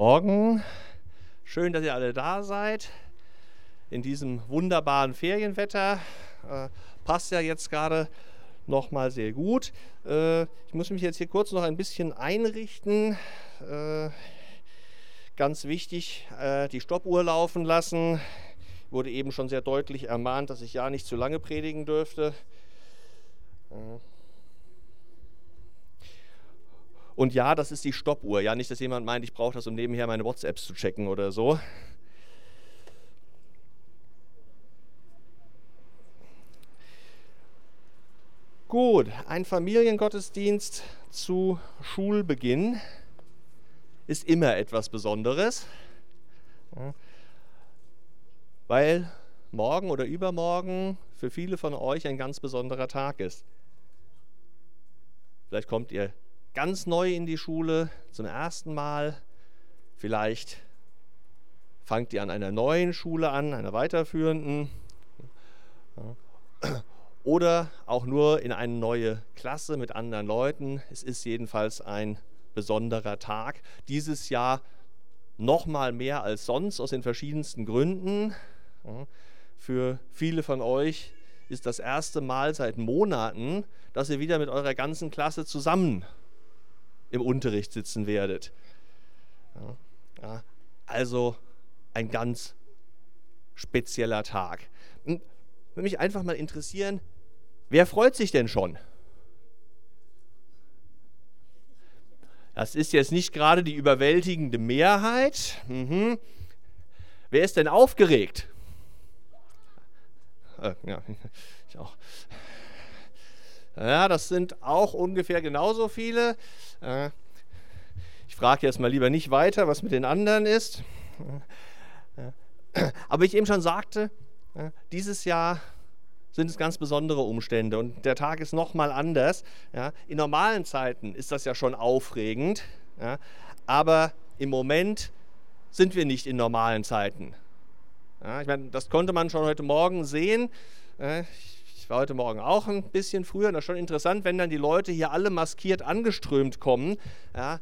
Morgen. Schön, dass ihr alle da seid. In diesem wunderbaren Ferienwetter. Äh, passt ja jetzt gerade noch mal sehr gut. Äh, ich muss mich jetzt hier kurz noch ein bisschen einrichten. Äh, ganz wichtig, äh, die Stoppuhr laufen lassen. Wurde eben schon sehr deutlich ermahnt, dass ich ja nicht zu lange predigen dürfte. Äh, und ja, das ist die Stoppuhr. Ja, nicht, dass jemand meint, ich brauche das, um nebenher meine WhatsApps zu checken oder so. Gut, ein Familiengottesdienst zu Schulbeginn ist immer etwas Besonderes, weil morgen oder übermorgen für viele von euch ein ganz besonderer Tag ist. Vielleicht kommt ihr ganz neu in die Schule zum ersten Mal. Vielleicht fangt ihr an einer neuen Schule an, einer weiterführenden. Oder auch nur in eine neue Klasse mit anderen Leuten. Es ist jedenfalls ein besonderer Tag. Dieses Jahr noch mal mehr als sonst aus den verschiedensten Gründen. Für viele von euch ist das erste Mal seit Monaten, dass ihr wieder mit eurer ganzen Klasse zusammen im Unterricht sitzen werdet. Ja, also ein ganz spezieller Tag. Hm, würde mich einfach mal interessieren, wer freut sich denn schon? Das ist jetzt nicht gerade die überwältigende Mehrheit. Mhm. Wer ist denn aufgeregt? Äh, ja, ich auch. Ja, das sind auch ungefähr genauso viele. Äh, ich frage jetzt mal lieber nicht weiter, was mit den anderen ist. Äh, aber wie ich eben schon sagte, äh, dieses Jahr sind es ganz besondere Umstände und der Tag ist nochmal anders. In normalen Zeiten ist das ja schon aufregend, aber im Moment sind wir nicht in normalen Zeiten. ich meine, das konnte man schon heute Morgen sehen. Ich war heute Morgen auch ein bisschen früher. Das ist schon interessant, wenn dann die Leute hier alle maskiert angeströmt kommen. Ja,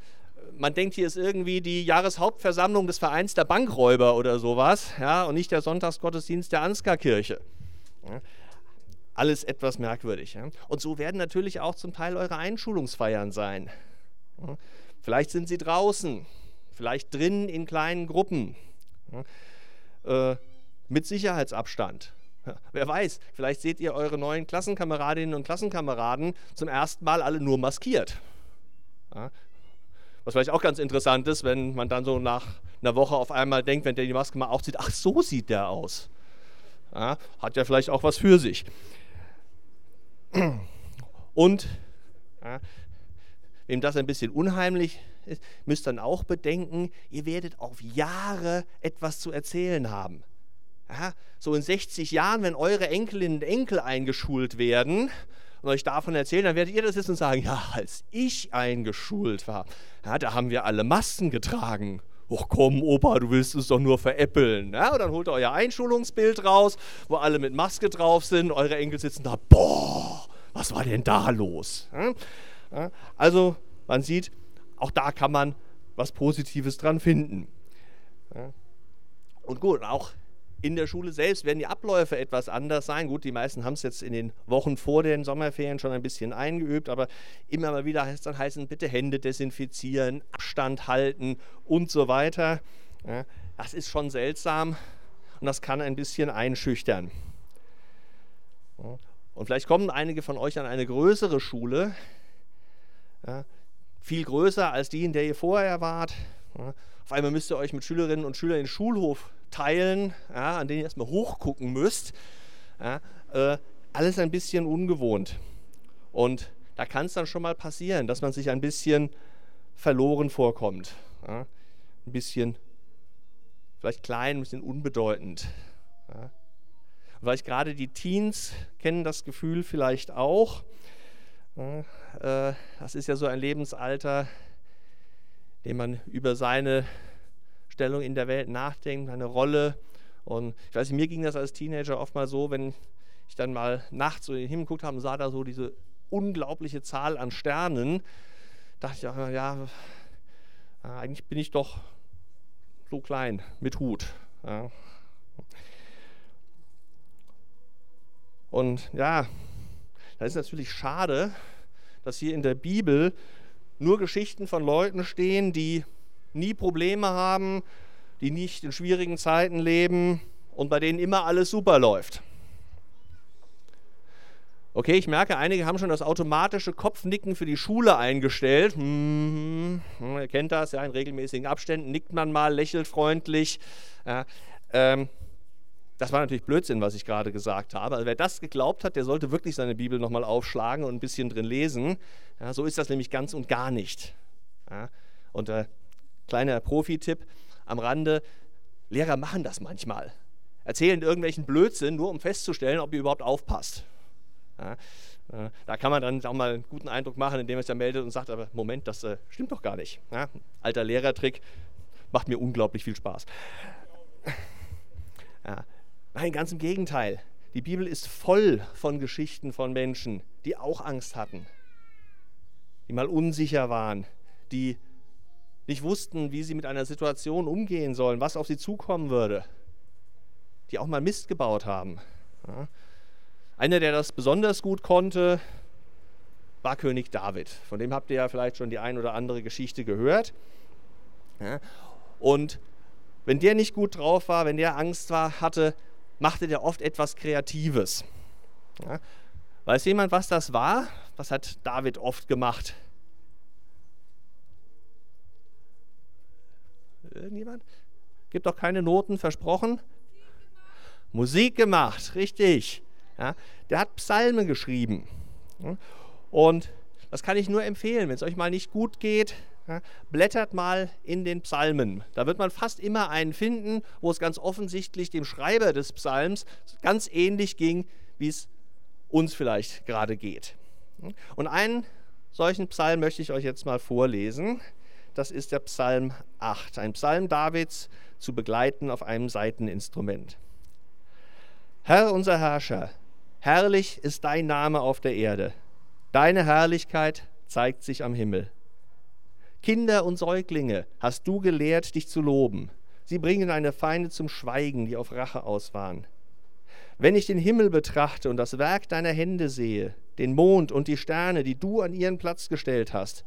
man denkt, hier ist irgendwie die Jahreshauptversammlung des Vereins der Bankräuber oder sowas. Ja, und nicht der Sonntagsgottesdienst der Ansgarkirche. Ja, alles etwas merkwürdig. Ja. Und so werden natürlich auch zum Teil eure Einschulungsfeiern sein. Vielleicht sind sie draußen, vielleicht drinnen in kleinen Gruppen. Äh, mit Sicherheitsabstand. Wer weiß, vielleicht seht ihr eure neuen Klassenkameradinnen und Klassenkameraden zum ersten Mal alle nur maskiert. Ja, was vielleicht auch ganz interessant ist, wenn man dann so nach einer Woche auf einmal denkt, wenn der die Maske mal aufzieht, ach so sieht der aus. Ja, hat ja vielleicht auch was für sich. Und ja, wem das ein bisschen unheimlich ist, müsst dann auch bedenken, ihr werdet auf Jahre etwas zu erzählen haben. Ja, so in 60 Jahren, wenn eure Enkelinnen und Enkel eingeschult werden und euch davon erzählen, dann werdet ihr das jetzt und sagen, ja, als ich eingeschult war, ja, da haben wir alle Masken getragen. Och komm, Opa, du willst es doch nur veräppeln. Ja, und dann holt ihr euer Einschulungsbild raus, wo alle mit Maske drauf sind, eure Enkel sitzen da, boah, was war denn da los? Ja, also, man sieht, auch da kann man was Positives dran finden. Und gut, auch in der Schule selbst werden die Abläufe etwas anders sein. Gut, die meisten haben es jetzt in den Wochen vor den Sommerferien schon ein bisschen eingeübt, aber immer mal wieder heißt es dann heißen, bitte Hände desinfizieren, Abstand halten und so weiter. Ja, das ist schon seltsam und das kann ein bisschen einschüchtern. Und vielleicht kommen einige von euch an eine größere Schule, ja, viel größer als die, in der ihr vorher wart. Auf einmal müsst ihr euch mit Schülerinnen und Schülern den Schulhof teilen, ja, an denen ihr erstmal hochgucken müsst. Ja, äh, alles ein bisschen ungewohnt. Und da kann es dann schon mal passieren, dass man sich ein bisschen verloren vorkommt. Ja, ein bisschen, vielleicht klein, ein bisschen unbedeutend. Ja. Vielleicht gerade die Teens kennen das Gefühl vielleicht auch. Äh, das ist ja so ein Lebensalter, dem man über seine Stellung in der Welt nachdenkt, eine Rolle. Und ich weiß nicht, mir ging das als Teenager oft mal so, wenn ich dann mal nachts so in den Himmel geguckt habe und sah da so diese unglaubliche Zahl an Sternen, dachte ich auch, ja, eigentlich bin ich doch so klein mit Hut. Ja. Und ja, das ist natürlich schade, dass hier in der Bibel nur Geschichten von Leuten stehen, die nie Probleme haben, die nicht in schwierigen Zeiten leben und bei denen immer alles super läuft. Okay, ich merke, einige haben schon das automatische Kopfnicken für die Schule eingestellt. Hm, hm, ihr kennt das, ja, in regelmäßigen Abständen nickt man mal, lächelt freundlich. Ja, ähm, das war natürlich Blödsinn, was ich gerade gesagt habe. Also wer das geglaubt hat, der sollte wirklich seine Bibel nochmal aufschlagen und ein bisschen drin lesen. Ja, so ist das nämlich ganz und gar nicht. Ja, und äh, kleiner Profi-Tipp am Rande, Lehrer machen das manchmal. Erzählen irgendwelchen Blödsinn, nur um festzustellen, ob ihr überhaupt aufpasst. Ja, äh, da kann man dann auch mal einen guten Eindruck machen, indem er sich dann meldet und sagt, aber Moment, das äh, stimmt doch gar nicht. Ja, alter Lehrertrick, macht mir unglaublich viel Spaß. Ja, nein, ganz im Gegenteil. Die Bibel ist voll von Geschichten von Menschen, die auch Angst hatten, die mal unsicher waren, die nicht wussten, wie sie mit einer Situation umgehen sollen, was auf sie zukommen würde, die auch mal Mist gebaut haben. Ja. Einer, der das besonders gut konnte, war König David. Von dem habt ihr ja vielleicht schon die ein oder andere Geschichte gehört. Ja. Und wenn der nicht gut drauf war, wenn der Angst war, hatte, machte der oft etwas Kreatives. Ja. Weiß jemand, was das war? Was hat David oft gemacht? Irgendjemand? Gibt doch keine Noten versprochen? Musik gemacht, richtig. Ja, der hat Psalmen geschrieben. Und das kann ich nur empfehlen, wenn es euch mal nicht gut geht, blättert mal in den Psalmen. Da wird man fast immer einen finden, wo es ganz offensichtlich dem Schreiber des Psalms ganz ähnlich ging, wie es uns vielleicht gerade geht. Und einen solchen Psalm möchte ich euch jetzt mal vorlesen. Das ist der Psalm 8, ein Psalm Davids zu begleiten auf einem Saiteninstrument. Herr unser Herrscher, Herrlich ist dein Name auf der Erde. Deine Herrlichkeit zeigt sich am Himmel. Kinder und Säuglinge hast du gelehrt, dich zu loben. Sie bringen deine Feinde zum Schweigen, die auf Rache aus waren. Wenn ich den Himmel betrachte und das Werk deiner Hände sehe, den Mond und die Sterne, die du an ihren Platz gestellt hast,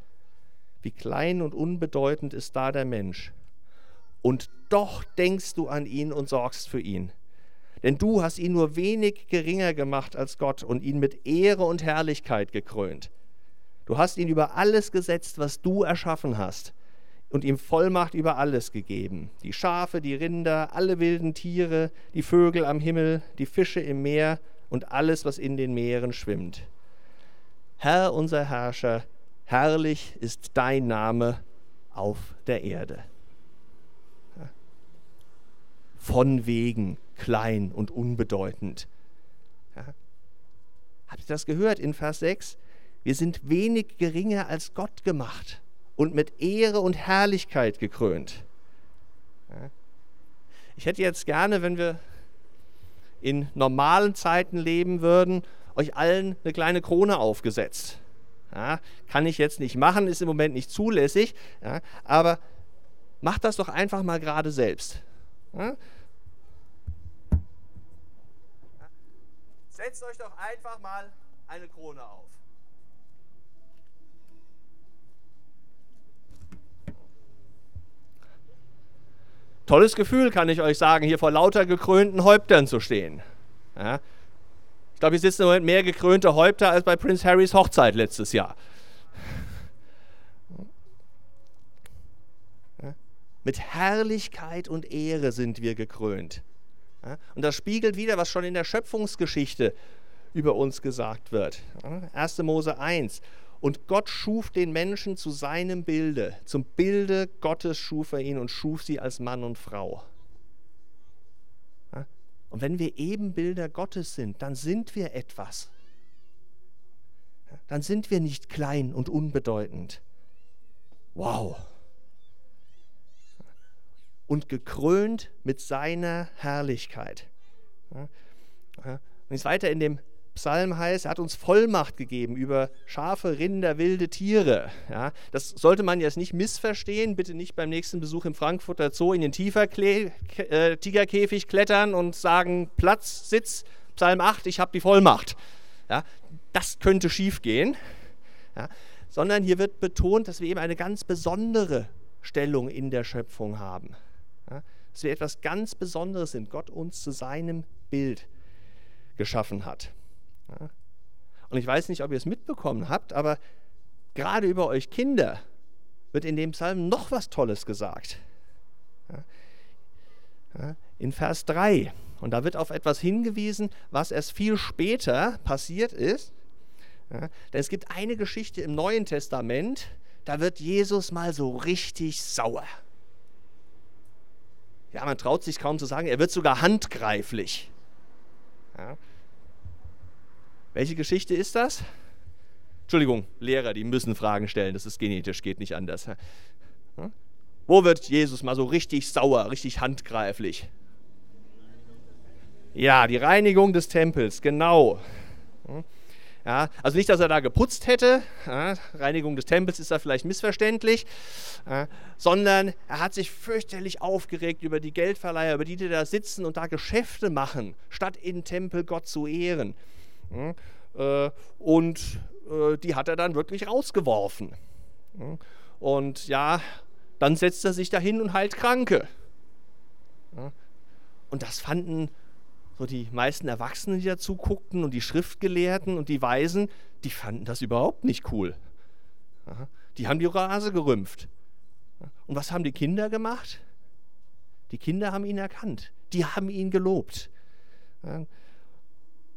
wie klein und unbedeutend ist da der Mensch. Und doch denkst du an ihn und sorgst für ihn. Denn du hast ihn nur wenig geringer gemacht als Gott und ihn mit Ehre und Herrlichkeit gekrönt. Du hast ihn über alles gesetzt, was du erschaffen hast, und ihm Vollmacht über alles gegeben. Die Schafe, die Rinder, alle wilden Tiere, die Vögel am Himmel, die Fische im Meer und alles, was in den Meeren schwimmt. Herr unser Herrscher, herrlich ist dein Name auf der Erde. Von wegen klein und unbedeutend. Habt ihr das gehört in Vers 6? Wir sind wenig geringer als Gott gemacht und mit Ehre und Herrlichkeit gekrönt. Ich hätte jetzt gerne, wenn wir in normalen Zeiten leben würden, euch allen eine kleine Krone aufgesetzt. Ja, kann ich jetzt nicht machen, ist im Moment nicht zulässig, ja, aber macht das doch einfach mal gerade selbst. Ja, Setzt euch doch einfach mal eine Krone auf. Tolles Gefühl, kann ich euch sagen, hier vor lauter gekrönten Häuptern zu stehen. Ja. Ich glaube, hier sitzen im Moment mehr gekrönte Häupter als bei Prince Harrys Hochzeit letztes Jahr. Ja. Mit Herrlichkeit und Ehre sind wir gekrönt. Und das spiegelt wieder, was schon in der Schöpfungsgeschichte über uns gesagt wird. 1. Mose 1. Und Gott schuf den Menschen zu seinem Bilde. Zum Bilde Gottes schuf er ihn und schuf sie als Mann und Frau. Und wenn wir Ebenbilder Gottes sind, dann sind wir etwas. Dann sind wir nicht klein und unbedeutend. Wow und gekrönt mit seiner Herrlichkeit. Und jetzt weiter in dem Psalm heißt, er hat uns Vollmacht gegeben über Schafe, Rinder, wilde Tiere. Ja, das sollte man jetzt nicht missverstehen. Bitte nicht beim nächsten Besuch im Frankfurter Zoo in den Tigerkäfig äh, klettern und sagen, Platz, Sitz, Psalm 8, ich habe die Vollmacht. Ja, das könnte schiefgehen. Ja, sondern hier wird betont, dass wir eben eine ganz besondere Stellung in der Schöpfung haben. Ja, dass wir etwas ganz Besonderes sind. Gott uns zu seinem Bild geschaffen hat. Und ich weiß nicht, ob ihr es mitbekommen habt, aber gerade über euch Kinder wird in dem Psalm noch was Tolles gesagt. In Vers 3. Und da wird auf etwas hingewiesen, was erst viel später passiert ist. Denn es gibt eine Geschichte im Neuen Testament, da wird Jesus mal so richtig sauer. Ja, man traut sich kaum zu sagen, er wird sogar handgreiflich. Ja. Welche Geschichte ist das? Entschuldigung, Lehrer, die müssen Fragen stellen, das ist genetisch, geht nicht anders. Wo wird Jesus mal so richtig sauer, richtig handgreiflich? Ja, die Reinigung des Tempels, genau. Ja, also nicht, dass er da geputzt hätte, ja, Reinigung des Tempels ist da vielleicht missverständlich, ja, sondern er hat sich fürchterlich aufgeregt über die Geldverleiher, über die, die da sitzen und da Geschäfte machen, statt im Tempel Gott zu ehren. Äh, und äh, die hat er dann wirklich rausgeworfen. Und ja, dann setzt er sich dahin und heilt Kranke. Und das fanden so die meisten Erwachsenen, die dazu guckten und die Schriftgelehrten und die Weisen, die fanden das überhaupt nicht cool. Die haben die Rase gerümpft. Und was haben die Kinder gemacht? Die Kinder haben ihn erkannt. Die haben ihn gelobt.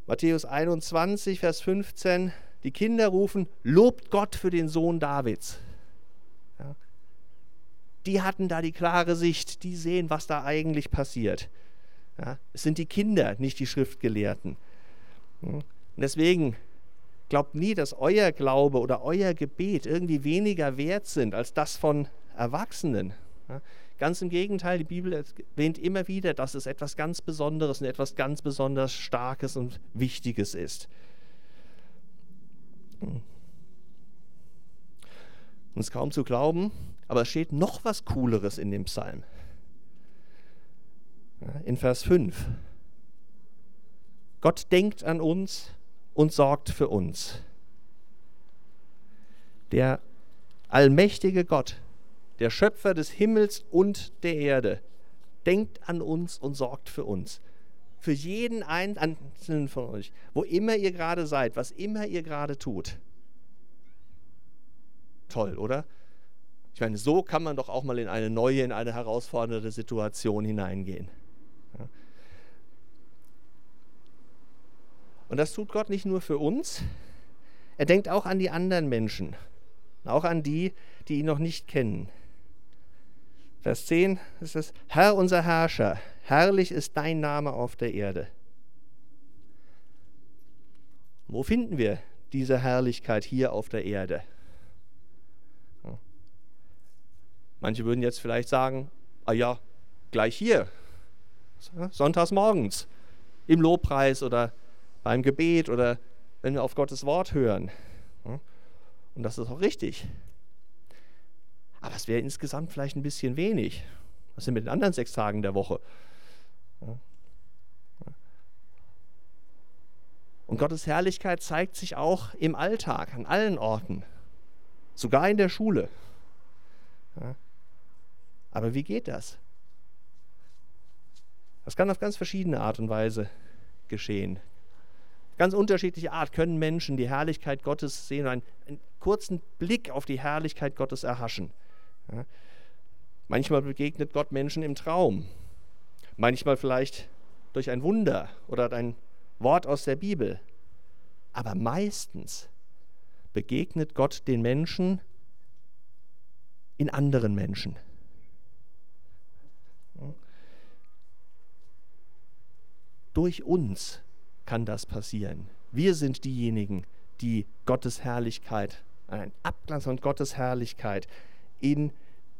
Matthäus 21, Vers 15. Die Kinder rufen, lobt Gott für den Sohn Davids. Die hatten da die klare Sicht, die sehen, was da eigentlich passiert. Ja, es sind die Kinder, nicht die Schriftgelehrten. Und deswegen glaubt nie, dass euer Glaube oder euer Gebet irgendwie weniger wert sind als das von Erwachsenen. Ja, ganz im Gegenteil, die Bibel erwähnt immer wieder, dass es etwas ganz Besonderes und etwas ganz besonders Starkes und Wichtiges ist. Und es ist kaum zu glauben, aber es steht noch was Cooleres in dem Psalm in Vers 5. Gott denkt an uns und sorgt für uns. Der allmächtige Gott, der Schöpfer des Himmels und der Erde, denkt an uns und sorgt für uns. Für jeden einzelnen von euch, wo immer ihr gerade seid, was immer ihr gerade tut. Toll, oder? Ich meine, so kann man doch auch mal in eine neue, in eine herausfordernde Situation hineingehen. Und das tut Gott nicht nur für uns, er denkt auch an die anderen Menschen, auch an die, die ihn noch nicht kennen. Vers 10 ist es, Herr unser Herrscher, herrlich ist dein Name auf der Erde. Wo finden wir diese Herrlichkeit hier auf der Erde? Manche würden jetzt vielleicht sagen, ah ja, gleich hier, sonntags morgens, im Lobpreis oder beim Gebet oder wenn wir auf Gottes Wort hören. Und das ist auch richtig. Aber es wäre insgesamt vielleicht ein bisschen wenig. Was sind mit den anderen sechs Tagen der Woche? Und Gottes Herrlichkeit zeigt sich auch im Alltag, an allen Orten, sogar in der Schule. Aber wie geht das? Das kann auf ganz verschiedene Art und Weise geschehen. Ganz unterschiedliche Art können Menschen die Herrlichkeit Gottes sehen und einen, einen kurzen Blick auf die Herrlichkeit Gottes erhaschen. Ja. Manchmal begegnet Gott Menschen im Traum, manchmal vielleicht durch ein Wunder oder ein Wort aus der Bibel. Aber meistens begegnet Gott den Menschen in anderen Menschen. Durch uns kann das passieren. Wir sind diejenigen, die Gottes Herrlichkeit, ein Abglanz von Gottes Herrlichkeit in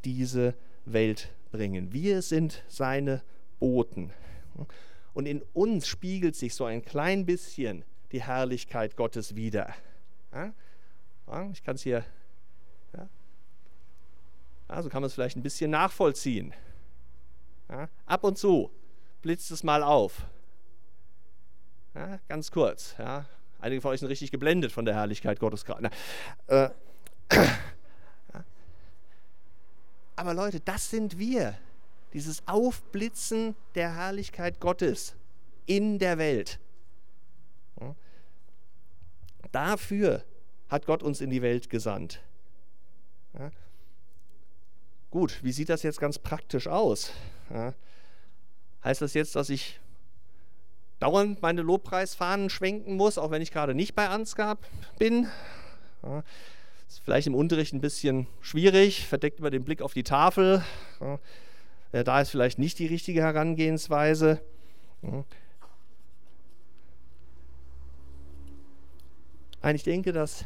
diese Welt bringen. Wir sind seine Boten. Und in uns spiegelt sich so ein klein bisschen die Herrlichkeit Gottes wieder. Ich kann es hier, ja? also kann man es vielleicht ein bisschen nachvollziehen. Ab und zu blitzt es mal auf. Ja, ganz kurz. Ja. Einige von euch sind richtig geblendet von der Herrlichkeit Gottes gerade. Äh, aber Leute, das sind wir. Dieses Aufblitzen der Herrlichkeit Gottes in der Welt. Dafür hat Gott uns in die Welt gesandt. Gut, wie sieht das jetzt ganz praktisch aus? Heißt das jetzt, dass ich dauernd meine Lobpreisfahnen schwenken muss, auch wenn ich gerade nicht bei Ansgar bin? Ja. Ist vielleicht im Unterricht ein bisschen schwierig, verdeckt über den Blick auf die Tafel. Da ist vielleicht nicht die richtige Herangehensweise. Nein, ich denke, dass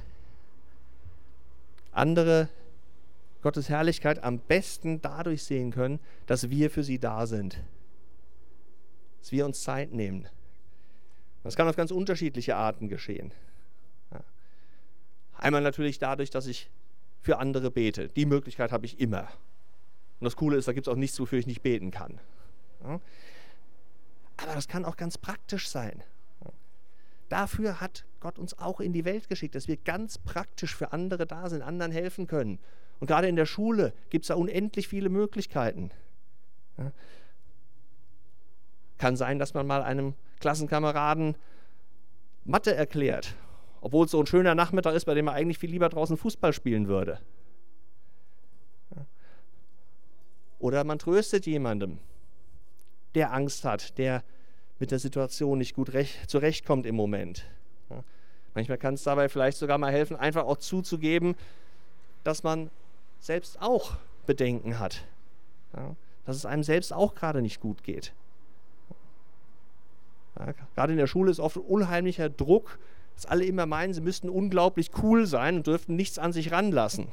andere Gottes Herrlichkeit am besten dadurch sehen können, dass wir für sie da sind. Dass wir uns Zeit nehmen. Das kann auf ganz unterschiedliche Arten geschehen. Einmal natürlich dadurch, dass ich für andere bete. Die Möglichkeit habe ich immer. Und das Coole ist, da gibt es auch nichts, wofür ich nicht beten kann. Aber das kann auch ganz praktisch sein. Dafür hat Gott uns auch in die Welt geschickt, dass wir ganz praktisch für andere da sind, anderen helfen können. Und gerade in der Schule gibt es da unendlich viele Möglichkeiten. Kann sein, dass man mal einem Klassenkameraden Mathe erklärt, obwohl es so ein schöner Nachmittag ist, bei dem man eigentlich viel lieber draußen Fußball spielen würde. Oder man tröstet jemandem, der Angst hat, der mit der Situation nicht gut zurechtkommt im Moment. Manchmal kann es dabei vielleicht sogar mal helfen, einfach auch zuzugeben, dass man selbst auch Bedenken hat. Dass es einem selbst auch gerade nicht gut geht. Gerade in der Schule ist oft unheimlicher Druck, dass alle immer meinen, sie müssten unglaublich cool sein und dürften nichts an sich ranlassen.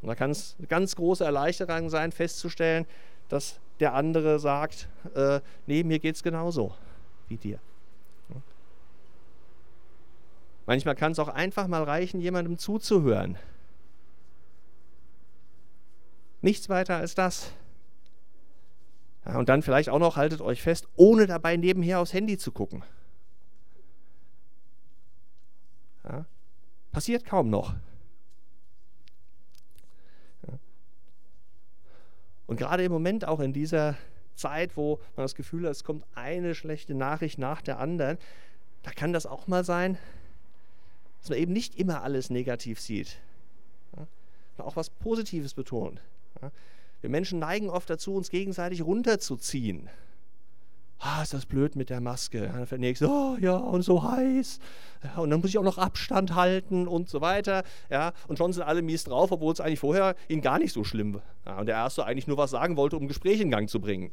Und da kann es eine ganz große Erleichterung sein, festzustellen, dass der andere sagt, äh, nee, mir geht es genauso wie dir. Manchmal kann es auch einfach mal reichen, jemandem zuzuhören. Nichts weiter als das. Ja, und dann vielleicht auch noch, haltet euch fest, ohne dabei nebenher aufs Handy zu gucken. Ja, passiert kaum noch. Und gerade im Moment auch in dieser Zeit, wo man das Gefühl hat, es kommt eine schlechte Nachricht nach der anderen, da kann das auch mal sein, dass man eben nicht immer alles negativ sieht. Ja, auch was Positives betont. Ja, wir Menschen neigen oft dazu, uns gegenseitig runterzuziehen. Ah, ist das blöd mit der Maske. Dann fällt nächstes, oh ja, und so heiß. Ja, und dann muss ich auch noch Abstand halten und so weiter. Ja, und schon sind alle mies drauf, obwohl es eigentlich vorher ihnen gar nicht so schlimm war. Ja, und der Erste eigentlich nur was sagen wollte, um Gespräch in Gang zu bringen.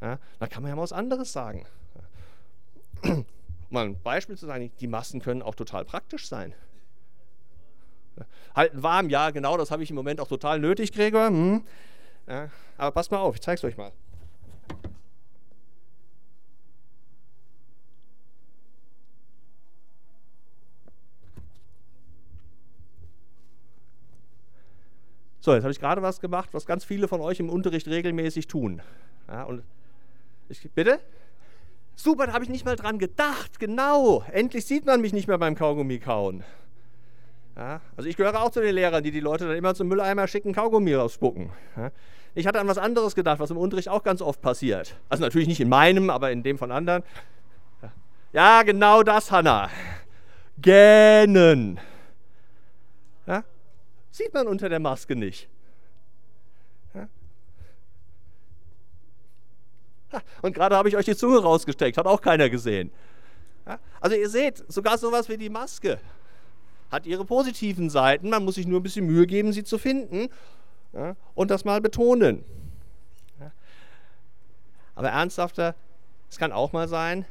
Ja, da kann man ja mal was anderes sagen. Mal ein Beispiel zu sagen, die Masken können auch total praktisch sein. Halten warm, ja, genau, das habe ich im Moment auch total nötig, Gregor. Hm. Ja, aber passt mal auf, ich zeige es euch mal. So, jetzt habe ich gerade was gemacht, was ganz viele von euch im Unterricht regelmäßig tun. Ja, und ich, bitte? Super, da habe ich nicht mal dran gedacht. Genau. Endlich sieht man mich nicht mehr beim Kaugummi kauen. Ja, also ich gehöre auch zu den Lehrern, die die Leute dann immer zum Mülleimer schicken, Kaugummi rausspucken. Ja, ich hatte an was anderes gedacht, was im Unterricht auch ganz oft passiert. Also natürlich nicht in meinem, aber in dem von anderen. Ja, genau das, Hanna. Gähnen. Sieht man unter der Maske nicht. Und gerade habe ich euch die Zunge rausgesteckt, hat auch keiner gesehen. Also ihr seht, sogar sowas wie die Maske hat ihre positiven Seiten. Man muss sich nur ein bisschen Mühe geben, sie zu finden und das mal betonen. Aber ernsthafter, es kann auch mal sein,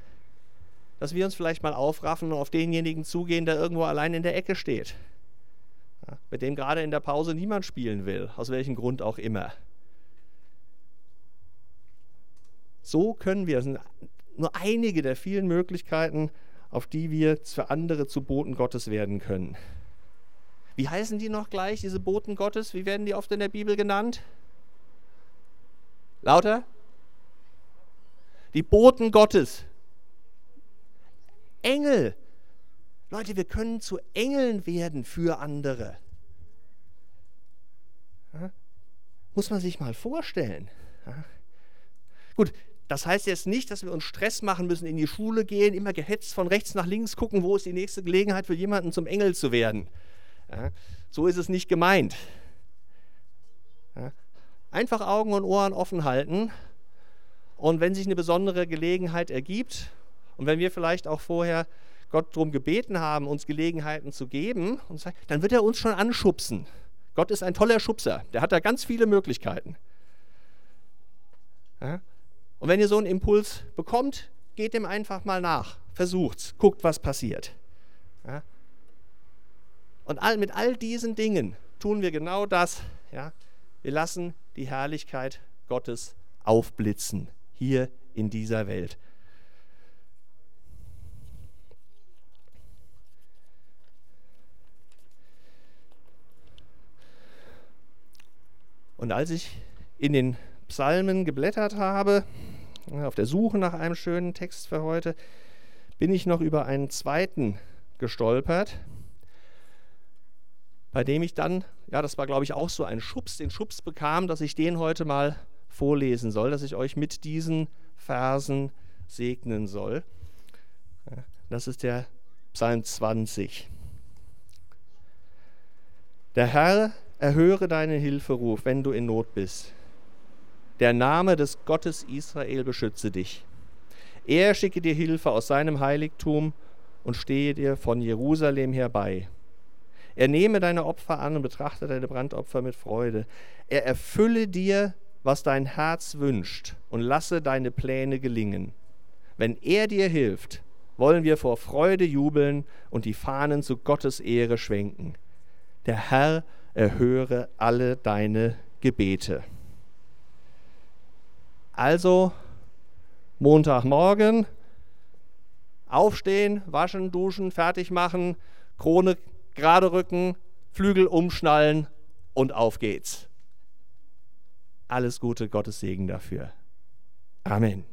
dass wir uns vielleicht mal aufraffen und auf denjenigen zugehen, der irgendwo allein in der Ecke steht mit dem gerade in der Pause niemand spielen will, aus welchem Grund auch immer. So können wir, das sind nur einige der vielen Möglichkeiten, auf die wir für andere zu Boten Gottes werden können. Wie heißen die noch gleich, diese Boten Gottes? Wie werden die oft in der Bibel genannt? Lauter? Die Boten Gottes. Engel. Leute, wir können zu Engeln werden für andere. Muss man sich mal vorstellen. Gut, das heißt jetzt nicht, dass wir uns Stress machen müssen, in die Schule gehen, immer gehetzt von rechts nach links gucken, wo ist die nächste Gelegenheit für jemanden zum Engel zu werden. So ist es nicht gemeint. Einfach Augen und Ohren offen halten und wenn sich eine besondere Gelegenheit ergibt und wenn wir vielleicht auch vorher Gott darum gebeten haben, uns Gelegenheiten zu geben, dann wird er uns schon anschubsen. Gott ist ein toller Schubser, der hat da ganz viele Möglichkeiten. Ja? Und wenn ihr so einen Impuls bekommt, geht dem einfach mal nach, versucht's, guckt, was passiert. Ja? Und all, mit all diesen Dingen tun wir genau das. Ja? Wir lassen die Herrlichkeit Gottes aufblitzen hier in dieser Welt. Und als ich in den Psalmen geblättert habe, auf der Suche nach einem schönen Text für heute, bin ich noch über einen zweiten gestolpert, bei dem ich dann, ja, das war glaube ich auch so ein Schubs, den Schubs bekam, dass ich den heute mal vorlesen soll, dass ich euch mit diesen Versen segnen soll. Das ist der Psalm 20. Der Herr erhöre deinen Hilferuf, wenn du in Not bist. Der Name des Gottes Israel beschütze dich. Er schicke dir Hilfe aus seinem Heiligtum und stehe dir von Jerusalem herbei. Er nehme deine Opfer an und betrachte deine Brandopfer mit Freude. Er erfülle dir, was dein Herz wünscht und lasse deine Pläne gelingen. Wenn er dir hilft, wollen wir vor Freude jubeln und die Fahnen zu Gottes Ehre schwenken. Der Herr erhöre alle deine Gebete. Also Montagmorgen aufstehen, waschen, duschen, fertig machen, Krone gerade rücken, Flügel umschnallen und auf geht's. Alles Gute, Gottes Segen dafür. Amen.